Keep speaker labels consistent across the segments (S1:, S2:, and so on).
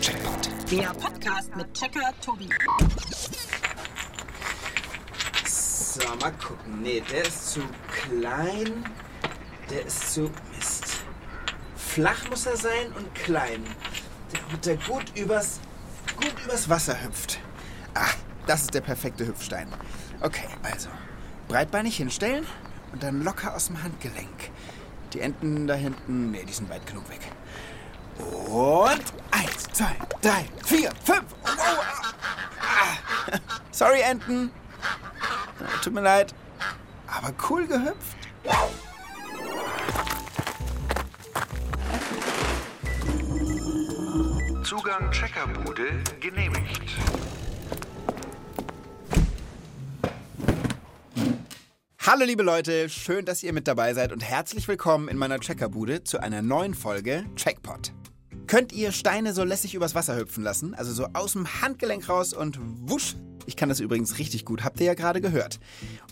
S1: Checkpoint.
S2: Der Podcast mit Checker Tobi.
S3: So, mal gucken. Nee, der ist zu klein. Der ist zu. Mist. Flach muss er sein und klein. Damit er gut übers. gut übers Wasser hüpft. Ah, das ist der perfekte Hüpfstein. Okay, also. Breitbeinig hinstellen und dann locker aus dem Handgelenk. Die Enden da hinten. Nee, die sind weit genug weg. Und eins, zwei, drei, vier, fünf. Oh, ah. Sorry, Enten. Tut mir leid. Aber cool gehüpft.
S1: Zugang Checkerbude genehmigt.
S3: Hallo liebe Leute, schön, dass ihr mit dabei seid und herzlich willkommen in meiner Checkerbude zu einer neuen Folge Checkpot. Könnt ihr Steine so lässig übers Wasser hüpfen lassen? Also so aus dem Handgelenk raus und wusch. Ich kann das übrigens richtig gut, habt ihr ja gerade gehört.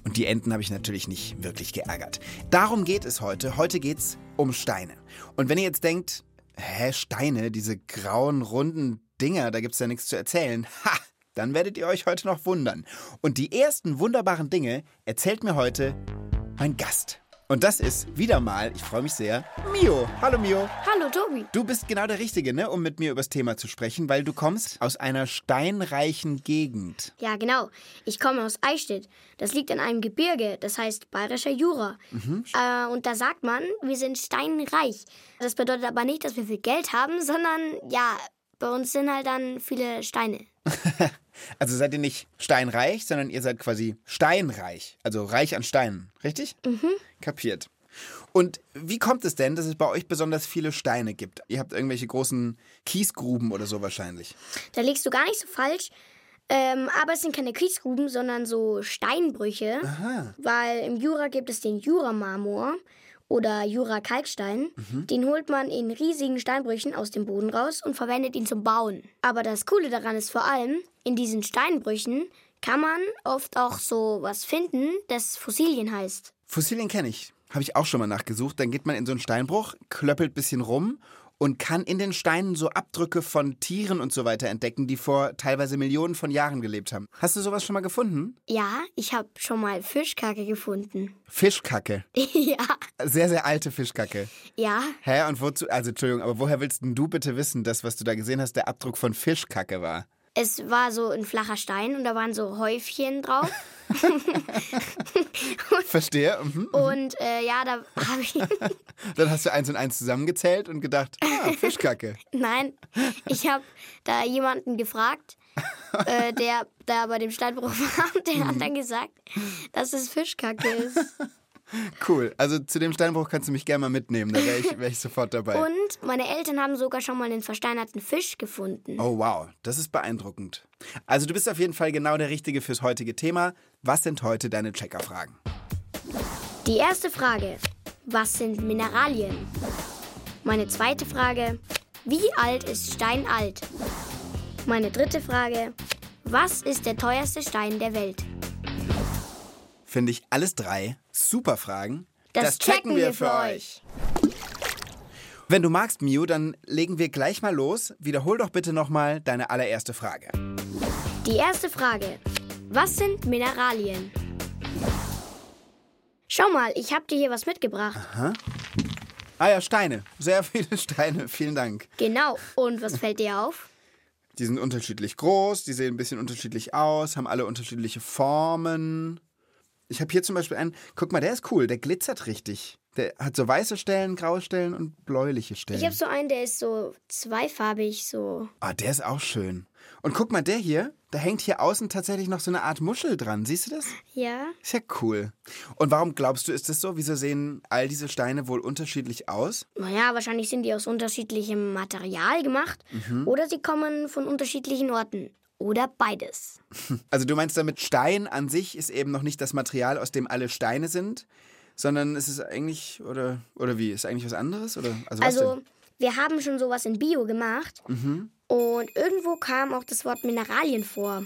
S3: Und die Enten habe ich natürlich nicht wirklich geärgert. Darum geht es heute. Heute geht's um Steine. Und wenn ihr jetzt denkt, hä, Steine, diese grauen, runden Dinger, da gibt's ja nichts zu erzählen. Ha! Dann werdet ihr euch heute noch wundern. Und die ersten wunderbaren Dinge erzählt mir heute mein Gast. Und das ist wieder mal, ich freue mich sehr, Mio. Hallo Mio.
S4: Hallo Tobi.
S3: Du bist genau der Richtige, ne, um mit mir über das Thema zu sprechen, weil du kommst aus einer steinreichen Gegend.
S4: Ja, genau. Ich komme aus Eichstätt. Das liegt in einem Gebirge, das heißt Bayerischer Jura. Äh, und da sagt man, wir sind steinreich. Das bedeutet aber nicht, dass wir viel Geld haben, sondern ja, bei uns sind halt dann viele Steine.
S3: Also seid ihr nicht steinreich, sondern ihr seid quasi steinreich, also reich an Steinen, richtig? Mhm. Kapiert. Und wie kommt es denn, dass es bei euch besonders viele Steine gibt? Ihr habt irgendwelche großen Kiesgruben oder so wahrscheinlich.
S4: Da liegst du gar nicht so falsch. Ähm, aber es sind keine Kiesgruben, sondern so Steinbrüche. Weil im Jura gibt es den Jura-Marmor oder Jura-Kalkstein. Den holt man in riesigen Steinbrüchen aus dem Boden raus und verwendet ihn zum Bauen. Aber das Coole daran ist vor allem, in diesen Steinbrüchen kann man oft auch so was finden, das Fossilien heißt.
S3: Fossilien kenne ich. Habe ich auch schon mal nachgesucht. Dann geht man in so einen Steinbruch, klöppelt ein bisschen rum und kann in den Steinen so Abdrücke von Tieren und so weiter entdecken, die vor teilweise Millionen von Jahren gelebt haben. Hast du sowas schon mal gefunden?
S4: Ja, ich habe schon mal Fischkacke gefunden.
S3: Fischkacke.
S4: ja,
S3: Sehr, sehr alte Fischkacke.
S4: ja.
S3: Hä? Und wozu? Also, Entschuldigung, aber woher willst denn du bitte wissen, dass, was du da gesehen hast, der Abdruck von Fischkacke war?
S4: Es war so ein flacher Stein und da waren so Häufchen drauf.
S3: Verstehe. Mhm.
S4: Und äh, ja, da habe ich.
S3: Dann hast du eins und eins zusammengezählt und gedacht, ah, Fischkacke.
S4: Nein, ich habe da jemanden gefragt, äh, der da bei dem Steinbruch war. Und der hat dann gesagt, dass es Fischkacke ist.
S3: Cool. Also zu dem Steinbruch kannst du mich gerne mal mitnehmen, da wäre ich, wär ich sofort dabei.
S4: Und meine Eltern haben sogar schon mal einen versteinerten Fisch gefunden.
S3: Oh wow, das ist beeindruckend. Also du bist auf jeden Fall genau der Richtige fürs heutige Thema. Was sind heute deine Checkerfragen?
S4: Die erste Frage: Was sind Mineralien? Meine zweite Frage: Wie alt ist Stein alt? Meine dritte Frage: Was ist der teuerste Stein der Welt?
S3: Finde ich alles drei super Fragen.
S4: Das checken wir für euch.
S3: Wenn du magst, Mio, dann legen wir gleich mal los. Wiederhol doch bitte nochmal deine allererste Frage.
S4: Die erste Frage: Was sind Mineralien? Schau mal, ich habe dir hier was mitgebracht.
S3: Ah ja, Steine. Sehr viele Steine. Vielen Dank.
S4: Genau. Und was fällt dir auf?
S3: Die sind unterschiedlich groß, die sehen ein bisschen unterschiedlich aus, haben alle unterschiedliche Formen. Ich habe hier zum Beispiel einen, guck mal, der ist cool, der glitzert richtig. Der hat so weiße Stellen, graue Stellen und bläuliche Stellen.
S4: Ich habe so einen, der ist so zweifarbig, so.
S3: Ah, der ist auch schön. Und guck mal, der hier, da hängt hier außen tatsächlich noch so eine Art Muschel dran. Siehst du das?
S4: Ja.
S3: Ist ja cool. Und warum glaubst du, ist das so? Wieso sehen all diese Steine wohl unterschiedlich aus?
S4: Naja, wahrscheinlich sind die aus unterschiedlichem Material gemacht oder sie kommen von unterschiedlichen Orten. Oder beides.
S3: Also du meinst damit, Stein an sich ist eben noch nicht das Material, aus dem alle Steine sind, sondern es ist eigentlich, oder, oder wie, ist eigentlich was anderes? Oder, also,
S4: Also, wir haben schon sowas in Bio gemacht. Und irgendwo kam auch das Wort Mineralien vor.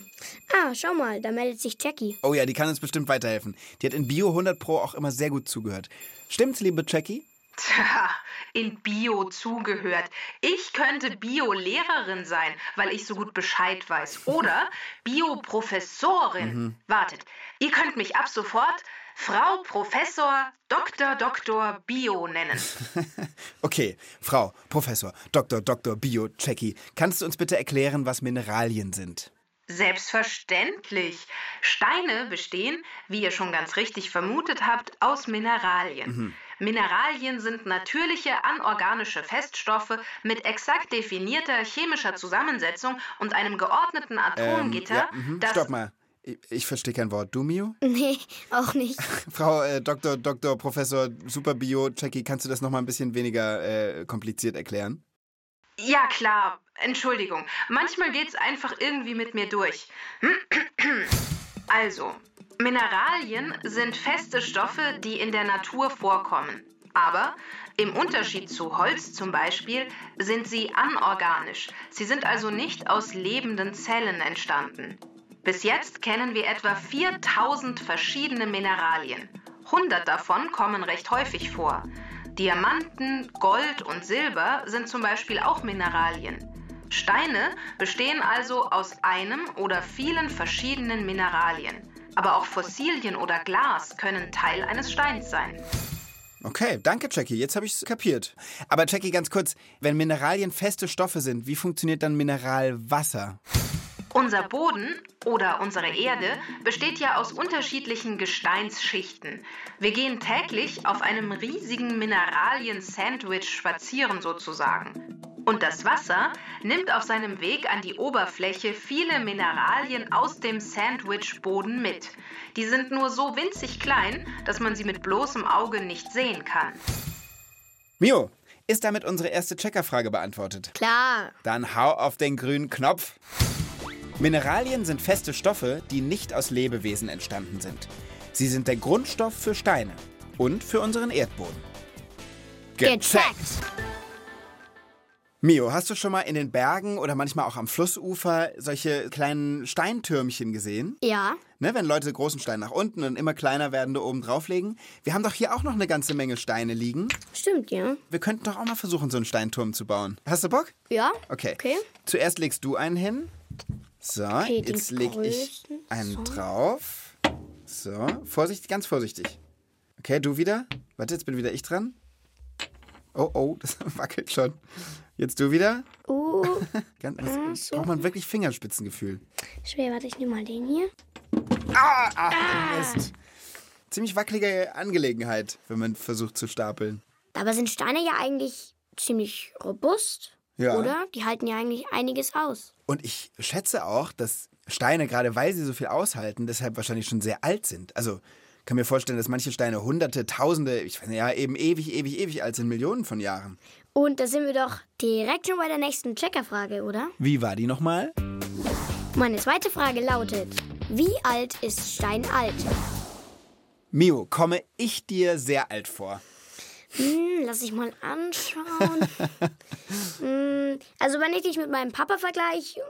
S4: Ah, schau mal, da meldet sich Jackie.
S3: Oh ja, die kann uns bestimmt weiterhelfen. Die hat in Bio 100 Pro auch immer sehr gut zugehört. Stimmt's, liebe Jackie?
S5: Tja, in Bio zugehört. Ich könnte Bio-Lehrerin sein, weil ich so gut Bescheid weiß. Oder Bio-Professorin. Wartet, ihr könnt mich ab sofort Frau Professor Dr. Dr. Bio nennen.
S3: Okay, Frau, Professor, Dr. Dr. Bio, Jackie, kannst du uns bitte erklären, was Mineralien sind?
S5: Selbstverständlich. Steine bestehen, wie ihr schon ganz richtig vermutet habt, aus Mineralien. Mineralien sind natürliche anorganische Feststoffe mit exakt definierter chemischer Zusammensetzung und einem geordneten Atomgitter,
S3: ja, mhm.
S5: das
S3: Stopp mal. Ich, verstehe kein Wort. Du, Mio?
S4: Nee, auch nicht.
S3: Frau äh, Dr. Dr. Professor Super Bio, Jackie, kannst du das nochmal ein bisschen weniger äh, kompliziert erklären?
S5: Ja, klar. Entschuldigung. Manchmal geht's einfach irgendwie mit mir durch. Also, Mineralien sind feste Stoffe, die in der Natur vorkommen. Aber im Unterschied zu Holz zum Beispiel sind sie anorganisch. Sie sind also nicht aus lebenden Zellen entstanden. Bis jetzt kennen wir etwa 4000 verschiedene Mineralien. 100 davon kommen recht häufig vor. Diamanten, Gold und Silber sind zum Beispiel auch Mineralien. Steine bestehen also aus einem oder vielen verschiedenen Mineralien. Aber auch Fossilien oder Glas können Teil eines Steins sein.
S3: Okay, danke, Jackie. Jetzt habe ich es kapiert. Aber Jackie, ganz kurz, wenn Mineralien feste Stoffe sind, wie funktioniert dann Mineralwasser?
S5: Unser Boden oder unsere Erde besteht ja aus unterschiedlichen Gesteinsschichten. Wir gehen täglich auf einem riesigen Mineralien-Sandwich spazieren sozusagen. Und das Wasser nimmt auf seinem Weg an die Oberfläche viele Mineralien aus dem Sandwich-Boden mit. Die sind nur so winzig klein, dass man sie mit bloßem Auge nicht sehen kann.
S3: Mio, ist damit unsere erste Checkerfrage beantwortet?
S4: Klar.
S3: Dann hau auf den grünen Knopf. Mineralien sind feste Stoffe, die nicht aus Lebewesen entstanden sind. Sie sind der Grundstoff für Steine und für unseren Erdboden.
S4: Gecheckt.
S3: Mio, hast du schon mal in den Bergen oder manchmal auch am Flussufer solche kleinen Steintürmchen gesehen?
S4: Ja.
S3: Ne, wenn Leute großen Stein nach unten und immer kleiner werdende oben drauflegen. Wir haben doch hier auch noch eine ganze Menge Steine liegen.
S4: Stimmt, ja.
S3: Wir könnten doch auch mal versuchen, so einen Steinturm zu bauen. Hast du Bock?
S4: Ja?
S3: Okay.
S4: Okay.
S3: Zuerst legst du einen hin. So,
S4: Okay,
S3: jetzt leg ich einen
S4: So.
S3: drauf. So, vorsichtig, ganz vorsichtig. Okay, du wieder. Warte, jetzt bin wieder ich dran. Oh, oh, das wackelt schon. Jetzt du wieder.
S4: Uh,
S3: Ganz, das braucht man wirklich Fingerspitzengefühl.
S4: schwer, warte, ich nehme mal den hier.
S3: Ah, ach, Mist. Ziemlich wackelige Angelegenheit, wenn man versucht zu stapeln.
S4: Dabei sind Steine ja eigentlich ziemlich robust.
S3: Ja.
S4: Oder? Die halten ja eigentlich einiges aus.
S3: Und ich schätze auch, dass Steine, gerade weil sie so viel aushalten, deshalb wahrscheinlich schon sehr alt sind. Also kann mir vorstellen, dass manche Steine hunderte, tausende, ich weiß nicht, ja, eben ewig, ewig, ewig alt sind, Millionen von Jahren.
S4: Und da sind wir doch direkt schon bei der nächsten Checkerfrage, oder?
S3: Wie war die nochmal?
S4: Meine zweite Frage lautet: Wie alt ist Stein alt?
S3: Mio, komme ich dir sehr alt vor?
S4: Hm, lass ich mal anschauen. hm, also, wenn ich dich mit meinem Papa vergleiche.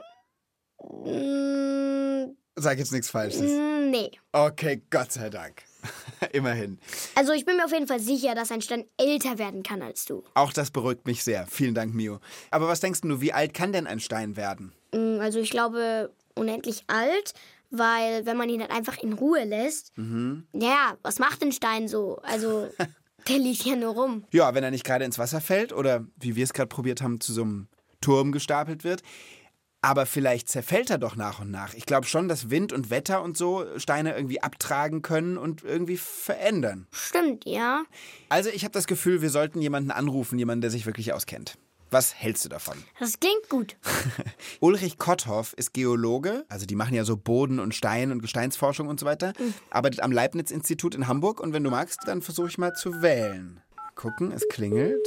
S4: Hm,
S3: Sag jetzt nichts Falsches.
S4: hm, nee.
S3: Okay, Gott sei Dank. Immerhin.
S4: Also, ich bin mir auf jeden Fall sicher, dass ein Stein älter werden kann als du.
S3: Auch das beruhigt mich sehr. Vielen Dank, Mio. Aber was denkst du, wie alt kann denn ein Stein werden?
S4: Hm, Also, ich glaube, unendlich alt. Weil, wenn man ihn dann einfach in Ruhe lässt, ja, was macht ein Stein so? Also, der liegt ja nur rum.
S3: Ja, wenn er nicht gerade ins Wasser fällt oder, wie wir es gerade probiert haben, zu so einem Turm gestapelt wird. Aber vielleicht zerfällt er doch nach und nach. Ich glaube schon, dass Wind und Wetter und so Steine irgendwie abtragen können und irgendwie verändern.
S4: Stimmt, ja.
S3: Also ich habe das Gefühl, wir sollten jemanden anrufen, jemanden, der sich wirklich auskennt. Was hältst du davon?
S4: Das klingt gut.
S3: Ulrich Kotthoff ist Geologe, also die machen ja so Boden- und Stein- und Gesteinsforschung und so weiter, arbeitet am Leibniz-Institut in Hamburg und wenn du magst, dann versuche ich mal zu wählen. Gucken, es klingelt.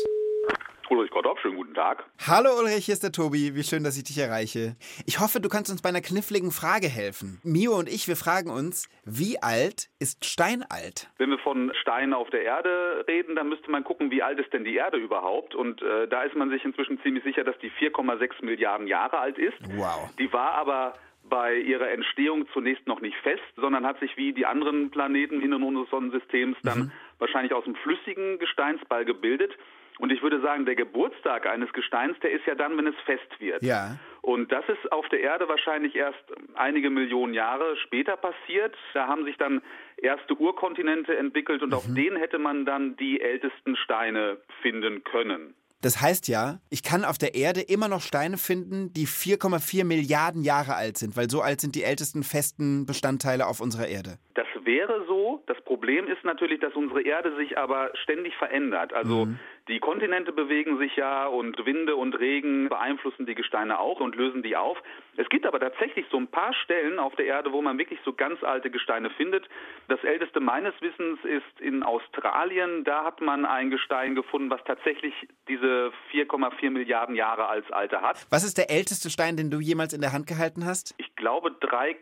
S6: Ulrich Kotthoff, schönen guten Tag.
S3: Hallo Ulrich, hier ist der Tobi. Wie schön, dass ich dich erreiche. Ich hoffe, du kannst uns bei einer kniffligen Frage helfen. Mio und ich, wir fragen uns, wie alt ist Stein alt?
S6: Wenn wir von Steinen auf der Erde reden, dann müsste man gucken, wie alt ist denn die Erde überhaupt? Und äh, da ist man sich inzwischen ziemlich sicher, dass die 4,6 Milliarden Jahre alt ist.
S3: Wow.
S6: Die war aber bei ihrer Entstehung zunächst noch nicht fest, sondern hat sich wie die anderen Planeten innerhalb unseres Sonnensystems dann wahrscheinlich aus dem flüssigen Gesteinsball gebildet. Und ich würde sagen, der Geburtstag eines Gesteins, der ist ja dann, wenn es fest wird.
S3: Ja.
S6: Und das ist auf der Erde wahrscheinlich erst einige Millionen Jahre später passiert. Da haben sich dann erste Urkontinente entwickelt und auf denen hätte man dann die ältesten Steine finden können.
S3: Das heißt ja, ich kann auf der Erde immer noch Steine finden, die 4,4 Milliarden Jahre alt sind, weil so alt sind die ältesten festen Bestandteile auf unserer Erde.
S6: Das wäre so. Das Problem ist natürlich, dass unsere Erde sich aber ständig verändert. Also die Kontinente bewegen sich ja und Winde und Regen beeinflussen die Gesteine auch und lösen die auf. Es gibt aber tatsächlich so ein paar Stellen auf der Erde, wo man wirklich so ganz alte Gesteine findet. Das älteste meines Wissens ist in Australien. Da hat man ein Gestein gefunden, was tatsächlich diese 4,4 Milliarden Jahre als Alter hat.
S3: Was ist der älteste Stein, den du jemals in der Hand gehalten hast?
S6: Ich glaube 3,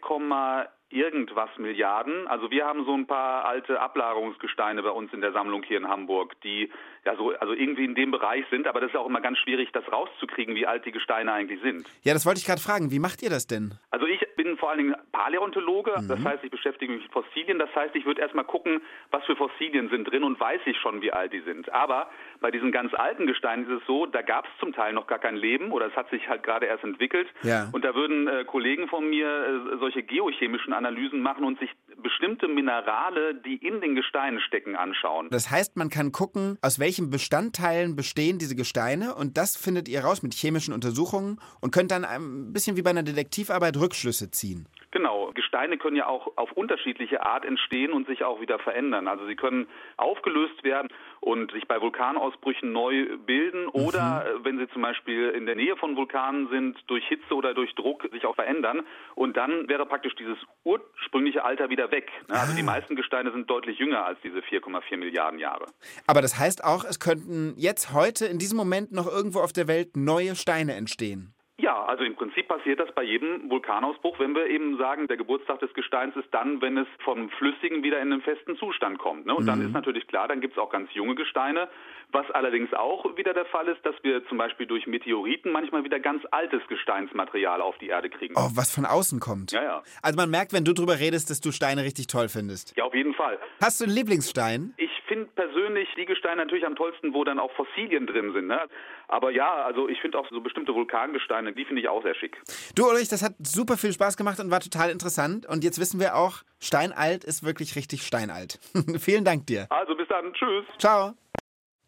S6: irgendwas Milliarden. Also wir haben so ein paar alte Ablagerungsgesteine bei uns in der Sammlung hier in Hamburg, die ja so also irgendwie in dem Bereich sind, aber das ist auch immer ganz schwierig, das rauszukriegen, wie alt die Gesteine eigentlich sind.
S3: Ja, das wollte ich gerade fragen. Wie macht ihr das denn?
S6: Also ich bin vor allen Dingen Paläontologe, das heißt, ich beschäftige mich mit Fossilien. Das heißt, ich würde erstmal gucken, was für Fossilien sind drin und weiß ich schon, wie alt die sind. Aber bei diesen ganz alten Gesteinen ist es so, da gab es zum Teil noch gar kein Leben oder es hat sich halt gerade erst entwickelt.
S3: Ja.
S6: Und da würden äh, Kollegen von mir äh, solche geochemischen Analysen machen und sich bestimmte Minerale, die in den Gesteinen stecken, anschauen.
S3: Das heißt, man kann gucken, aus welchen Bestandteilen bestehen diese Gesteine und das findet ihr raus mit chemischen Untersuchungen und könnt dann ein bisschen wie bei einer Detektivarbeit Rückschlüsse ziehen.
S6: Genau. Gesteine können ja auch auf unterschiedliche Art entstehen und sich auch wieder verändern. Also sie können aufgelöst werden und sich bei Vulkanausbrüchen neu bilden oder äh, wenn sie zum Beispiel in der Nähe von Vulkanen sind, durch Hitze oder durch Druck sich auch verändern. Und dann wäre praktisch dieses ursprüngliche Alter wieder weg. Ne? Also die meisten Gesteine sind deutlich jünger als diese 4,4 Milliarden Jahre.
S3: Aber das heißt auch, es könnten jetzt heute in diesem Moment noch irgendwo auf der Welt neue Steine entstehen.
S6: Ja, also im Prinzip passiert das bei jedem Vulkanausbruch, wenn wir eben sagen, der Geburtstag des Gesteins ist dann, wenn es vom Flüssigen wieder in den festen Zustand kommt. Ne? Und dann ist natürlich klar, dann gibt es auch ganz junge Gesteine. Was allerdings auch wieder der Fall ist, dass wir zum Beispiel durch Meteoriten manchmal wieder ganz altes Gesteinsmaterial auf die Erde kriegen.
S3: Oh, was von außen kommt.
S6: Ja, ja.
S3: Also man merkt, wenn du drüber redest, dass du Steine richtig toll findest.
S6: Ja, auf jeden Fall.
S3: Hast du einen Lieblingsstein?
S6: Ich finde persönlich die Gesteine natürlich am tollsten, wo dann auch Fossilien drin sind. Ne? Aber ja, also ich finde auch so bestimmte Vulkangesteine, die finde ich auch sehr schick.
S3: Du Ulrich, das hat super viel Spaß gemacht und war total interessant. Und jetzt wissen wir auch, steinalt ist wirklich richtig steinalt. Vielen Dank dir.
S6: Also bis dann, tschüss.
S3: Ciao.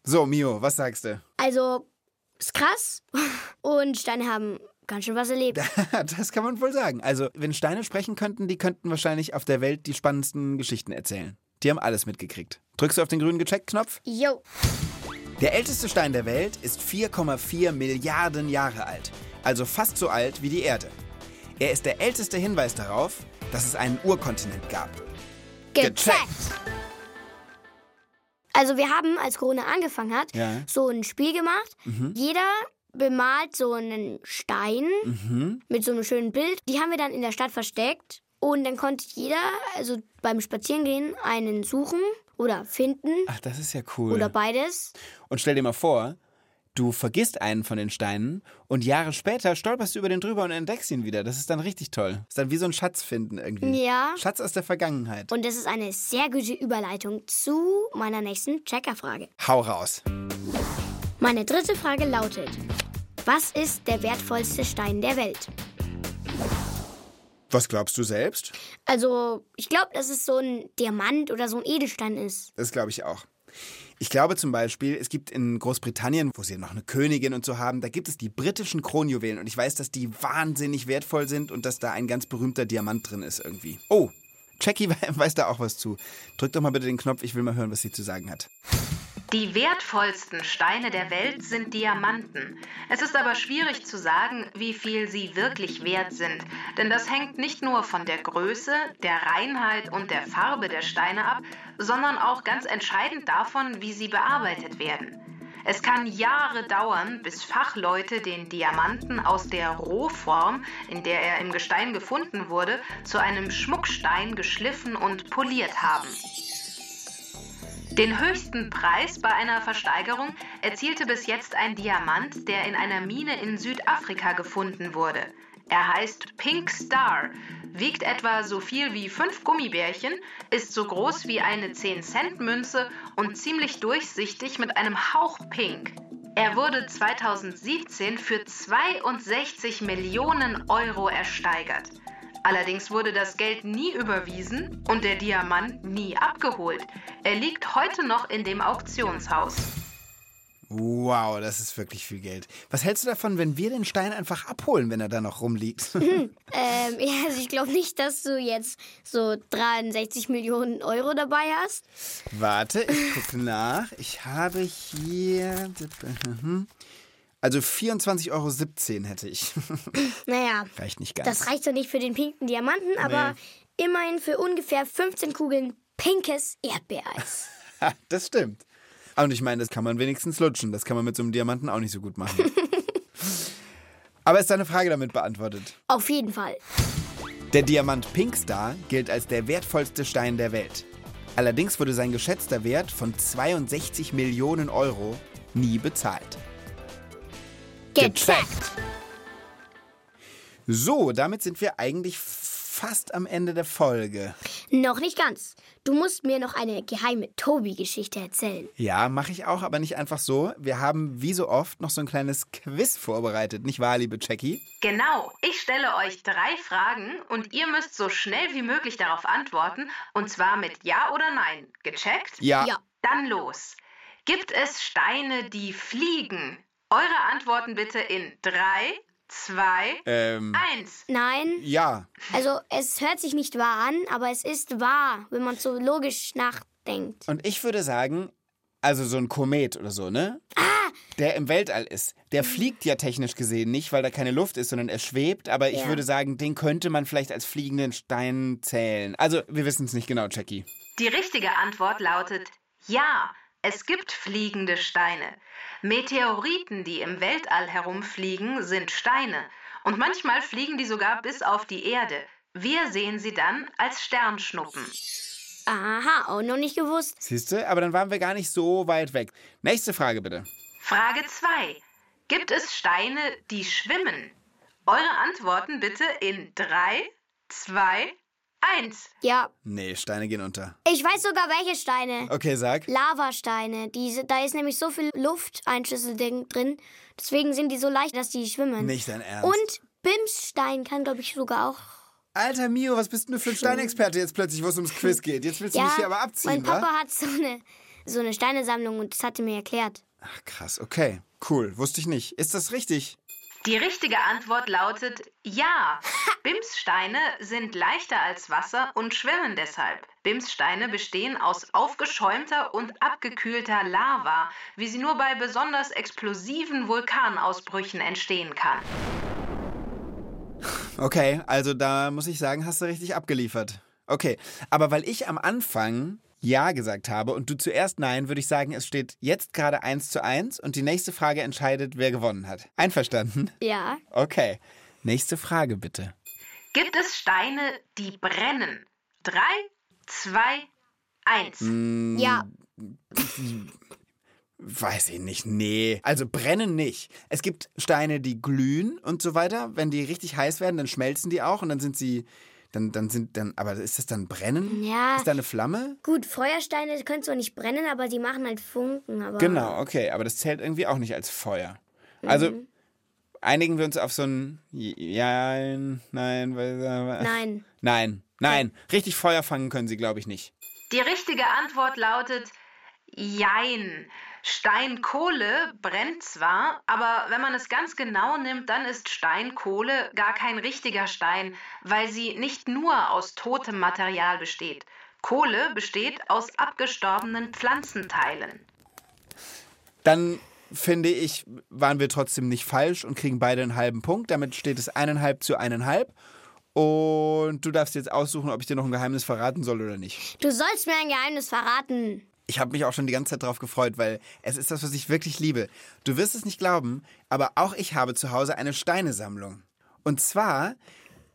S3: So, Mio, was sagst du?
S4: Also, ist krass. Und Steine haben ganz schön was erlebt.
S3: Das kann man wohl sagen. Also, wenn Steine sprechen könnten, die könnten wahrscheinlich auf der Welt die spannendsten Geschichten erzählen. Die haben alles mitgekriegt. Drückst du auf den grünen Gecheckt-Knopf?
S4: Jo.
S3: Der älteste Stein der Welt ist 4,4 Milliarden Jahre alt. Also fast so alt wie die Erde. Er ist der älteste Hinweis darauf, dass es einen Urkontinent gab.
S4: Gecheckt. Also wir haben, als Corona angefangen hat,
S3: Ja. Mhm.
S4: so ein Spiel gemacht. Jeder bemalt so einen Stein
S3: Mhm.
S4: mit so einem schönen Bild. Die haben wir dann in der Stadt versteckt. Und dann konnte jeder, also beim Spazierengehen, einen suchen oder finden
S3: Ach, das ist ja cool.
S4: oder beides.
S3: Und stell dir mal vor, du vergisst einen von den Steinen und Jahre später stolperst du über den drüber und entdeckst ihn wieder. Das ist dann richtig toll. ist dann wie so ein Schatz finden irgendwie.
S4: Ja.
S3: Schatz aus der Vergangenheit.
S4: Und das ist eine sehr gute Überleitung zu meiner nächsten Checkerfrage.
S3: Hau raus.
S4: Meine dritte Frage lautet: Was ist der wertvollste Stein der Welt?
S3: Was glaubst du selbst?
S4: Also, ich glaube, dass es so ein Diamant oder so ein Edelstein ist.
S3: Das glaube ich auch. Ich glaube zum Beispiel, es gibt in Großbritannien, wo sie noch eine Königin und so haben, da gibt es die britischen Kronjuwelen und ich weiß, dass die wahnsinnig wertvoll sind und dass da ein ganz berühmter Diamant drin ist irgendwie. Oh, Jackie weiß da auch was zu. Drück doch mal bitte den Knopf, ich will mal hören, was sie zu sagen hat.
S5: Die wertvollsten Steine der Welt sind Diamanten. Es ist aber schwierig zu sagen, wie viel sie wirklich wert sind, denn das hängt nicht nur von der Größe, der Reinheit und der Farbe der Steine ab, sondern auch ganz entscheidend davon, wie sie bearbeitet werden. Es kann Jahre dauern, bis Fachleute den Diamanten aus der Rohform, in der er im Gestein gefunden wurde, zu einem Schmuckstein geschliffen und poliert haben. Den höchsten Preis bei einer Versteigerung erzielte bis jetzt ein Diamant, der in einer Mine in Südafrika gefunden wurde. Er heißt Pink Star. wiegt etwa so viel wie fünf Gummibärchen, ist so groß wie eine 10-Cent-Münze und ziemlich durchsichtig mit einem Hauch pink. Er wurde 2017 für 62 Millionen Euro ersteigert. Allerdings wurde das Geld nie überwiesen und der Diamant nie abgeholt. Er liegt heute noch in dem Auktionshaus.
S3: Wow, das ist wirklich viel Geld. Was hältst du davon, wenn wir den Stein einfach abholen, wenn er da noch rumliegt?
S4: Ähm, ja, also ich glaube nicht, dass du jetzt so 63 Millionen Euro dabei hast.
S3: Warte, ich gucke nach. Ich habe hier. Also 24,17 Euro hätte ich.
S4: Naja,
S3: Reicht nicht ganz.
S4: das reicht doch nicht für den pinken Diamanten, aber immerhin für ungefähr 15 Kugeln pinkes Erdbeereis.
S3: Das stimmt. Und ich meine, das kann man wenigstens lutschen. Das kann man mit so einem Diamanten auch nicht so gut machen. Aber ist deine Frage damit beantwortet?
S4: Auf jeden Fall.
S3: Der Diamant Pinkstar gilt als der wertvollste Stein der Welt. Allerdings wurde sein geschätzter Wert von 62 Millionen Euro nie bezahlt.
S4: Gecheckt.
S3: So, damit sind wir eigentlich fast am Ende der Folge.
S4: Noch nicht ganz. Du musst mir noch eine geheime Tobi-Geschichte erzählen.
S3: Ja, mache ich auch, aber nicht einfach so. Wir haben wie so oft noch so ein kleines Quiz vorbereitet, nicht wahr, liebe Jackie?
S5: Genau, ich stelle euch drei Fragen und ihr müsst so schnell wie möglich darauf antworten und zwar mit Ja oder Nein. Gecheckt?
S3: Ja.
S4: Ja.
S5: Dann los. Gibt es Steine, die fliegen? Eure Antworten bitte in 3, 2,
S3: Ähm,
S5: 1.
S4: Nein,
S3: ja.
S4: also es hört sich nicht wahr an, aber es ist wahr, wenn man so logisch nachdenkt.
S3: Und ich würde sagen, also so ein Komet oder so, ne? Der im Weltall ist. Der fliegt ja technisch gesehen nicht, weil da keine Luft ist, sondern er schwebt. Aber ich
S4: Ja.
S3: würde sagen, den könnte man vielleicht als fliegenden Stein zählen. Also, wir wissen es nicht genau, Jackie.
S5: Die richtige Antwort lautet Ja, es gibt fliegende Steine. Meteoriten, die im Weltall herumfliegen, sind Steine. Und manchmal fliegen die sogar bis auf die Erde. Wir sehen sie dann als Sternschnuppen.
S4: Aha, auch noch nicht gewusst.
S3: Siehst du? Aber dann waren wir gar nicht so weit weg. Nächste Frage bitte.
S5: Frage 2. Gibt es Steine, die schwimmen? Eure Antworten bitte in 3, 2, 1.
S4: Ja,
S3: Nee, Steine gehen unter.
S4: ich weiß sogar welche Steine.
S3: Okay, sag.
S4: Lavasteine. Diese, da ist nämlich so viel Lufteinschlüsse drin- drin. Deswegen sind die so leicht, dass die schwimmen.
S3: Nicht dein Ernst.
S4: Und Bimsstein kann, glaube ich, sogar auch.
S3: Alter Mio, was bist denn du für ein Steinexperte jetzt plötzlich, wo es ums Quiz geht? Jetzt willst du
S4: Ja,
S3: mich hier aber abziehen,
S4: mein Papa
S3: wa?
S4: hat so eine, so eine Steinesammlung und das hat er mir erklärt.
S3: Ach, krass, okay. Cool, wusste ich nicht. Ist das richtig?
S5: Die richtige Antwort lautet Ja. Bimssteine sind leichter als Wasser und schwimmen deshalb. Bimssteine bestehen aus aufgeschäumter und abgekühlter Lava, wie sie nur bei besonders explosiven Vulkanausbrüchen entstehen kann.
S3: Okay, also da muss ich sagen, hast du richtig abgeliefert. Okay, aber weil ich am Anfang Ja gesagt habe und du zuerst Nein, würde ich sagen, es steht jetzt gerade 1 zu 1 und die nächste Frage entscheidet, wer gewonnen hat. Einverstanden?
S4: Ja.
S3: Okay. Nächste Frage bitte.
S5: Gibt es Steine, die brennen? 3, 2, 1.
S4: Ja.
S3: Weiß ich nicht, nee. Also brennen nicht. Es gibt Steine, die glühen und so weiter. Wenn die richtig heiß werden, dann schmelzen die auch und dann sind sie, dann, dann sind, dann, aber ist das dann brennen?
S4: Ja.
S3: Ist da eine Flamme?
S4: Gut, Feuersteine können zwar nicht brennen, aber sie machen halt Funken. Aber
S3: Genau, okay, aber das zählt irgendwie auch nicht als Feuer. Also einigen wir uns auf so ein Ja, nein, weil-
S4: Nein.
S3: nein, nein. Richtig Feuer fangen können sie, glaube ich, nicht.
S5: Die richtige Antwort lautet Jein. Steinkohle brennt zwar, aber wenn man es ganz genau nimmt, dann ist Steinkohle gar kein richtiger Stein, weil sie nicht nur aus totem Material besteht. Kohle besteht aus abgestorbenen Pflanzenteilen.
S3: Dann finde ich, waren wir trotzdem nicht falsch und kriegen beide einen halben Punkt. Damit steht es eineinhalb zu eineinhalb. Und du darfst jetzt aussuchen, ob ich dir noch ein Geheimnis verraten soll oder nicht.
S4: Du sollst mir ein Geheimnis verraten.
S3: Ich habe mich auch schon die ganze Zeit darauf gefreut, weil es ist das, was ich wirklich liebe. Du wirst es nicht glauben, aber auch ich habe zu Hause eine Steinesammlung. Und zwar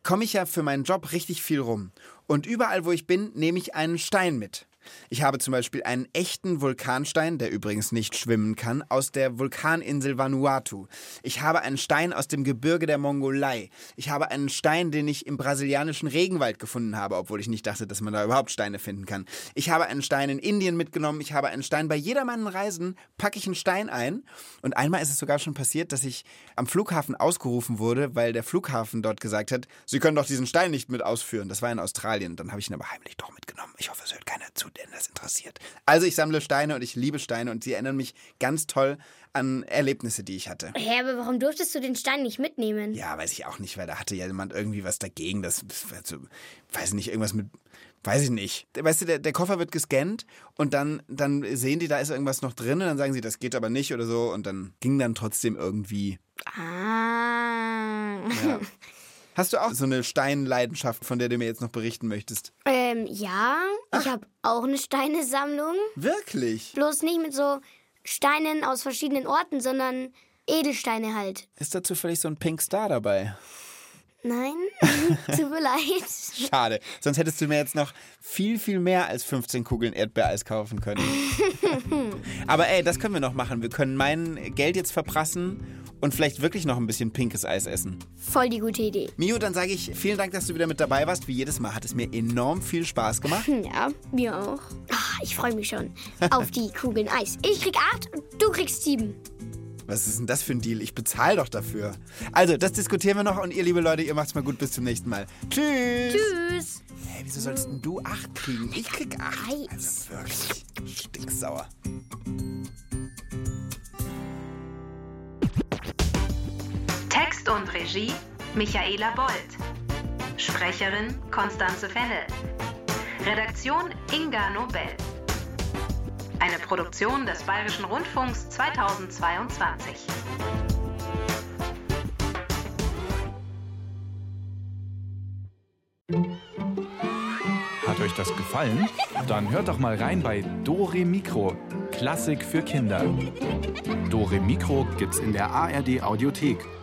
S3: komme ich ja für meinen Job richtig viel rum. Und überall, wo ich bin, nehme ich einen Stein mit. Ich habe zum Beispiel einen echten Vulkanstein, der übrigens nicht schwimmen kann, aus der Vulkaninsel Vanuatu. Ich habe einen Stein aus dem Gebirge der Mongolei. Ich habe einen Stein, den ich im brasilianischen Regenwald gefunden habe, obwohl ich nicht dachte, dass man da überhaupt Steine finden kann. Ich habe einen Stein in Indien mitgenommen. Ich habe einen Stein. Bei jeder meiner Reisen packe ich einen Stein ein. Und einmal ist es sogar schon passiert, dass ich am Flughafen ausgerufen wurde, weil der Flughafen dort gesagt hat, Sie können doch diesen Stein nicht mit ausführen. Das war in Australien. Dann habe ich ihn aber heimlich doch mitgenommen. Ich hoffe, es hört keiner zu, den das interessiert. Also ich sammle Steine und ich liebe Steine und sie erinnern mich ganz toll an Erlebnisse, die ich hatte.
S4: Hä, aber warum durftest du den Stein nicht mitnehmen?
S3: Ja, weiß ich auch nicht, weil da hatte ja jemand irgendwie was dagegen. Das, also, weiß nicht, irgendwas mit, weiß ich nicht. Weißt du, der, der Koffer wird gescannt und dann, dann sehen die, da ist irgendwas noch drin und dann sagen sie, das geht aber nicht oder so und dann ging dann trotzdem irgendwie.
S4: Ah.
S3: Ja. Hast du auch so eine Steinleidenschaft, von der du mir jetzt noch berichten möchtest?
S4: Ähm, ja, ich habe auch eine Steinesammlung.
S3: Wirklich?
S4: Bloß nicht mit so Steinen aus verschiedenen Orten, sondern Edelsteine halt.
S3: Ist da zufällig so ein Pink Star dabei?
S4: Nein, tut mir leid.
S3: Schade. Sonst hättest du mir jetzt noch viel, viel mehr als 15 Kugeln Erdbeereis kaufen können. Aber ey, das können wir noch machen. Wir können mein Geld jetzt verprassen und vielleicht wirklich noch ein bisschen pinkes Eis essen.
S4: Voll die gute Idee.
S3: Mio, dann sage ich vielen Dank, dass du wieder mit dabei warst. Wie jedes Mal hat es mir enorm viel Spaß gemacht.
S4: Ja, mir auch. Ah, ich freue mich schon auf die Kugeln Eis. Ich krieg acht und du kriegst sieben.
S3: Was ist denn das für ein Deal? Ich bezahle doch dafür. Also, das diskutieren wir noch und ihr, liebe Leute, ihr macht's mal gut. Bis zum nächsten Mal. Tschüss.
S4: Tschüss.
S3: Hey, wieso sollst denn du acht kriegen? Ich krieg acht. Also wirklich. Stinksauer.
S5: Regie Michaela Bold. Sprecherin Konstanze Fennel. Redaktion Inga Nobel. Eine Produktion des Bayerischen Rundfunks 2022.
S7: Hat euch das gefallen? Dann hört doch mal rein bei Dore Mikro, Klassik für Kinder. Dore Mikro gibt's in der ARD Audiothek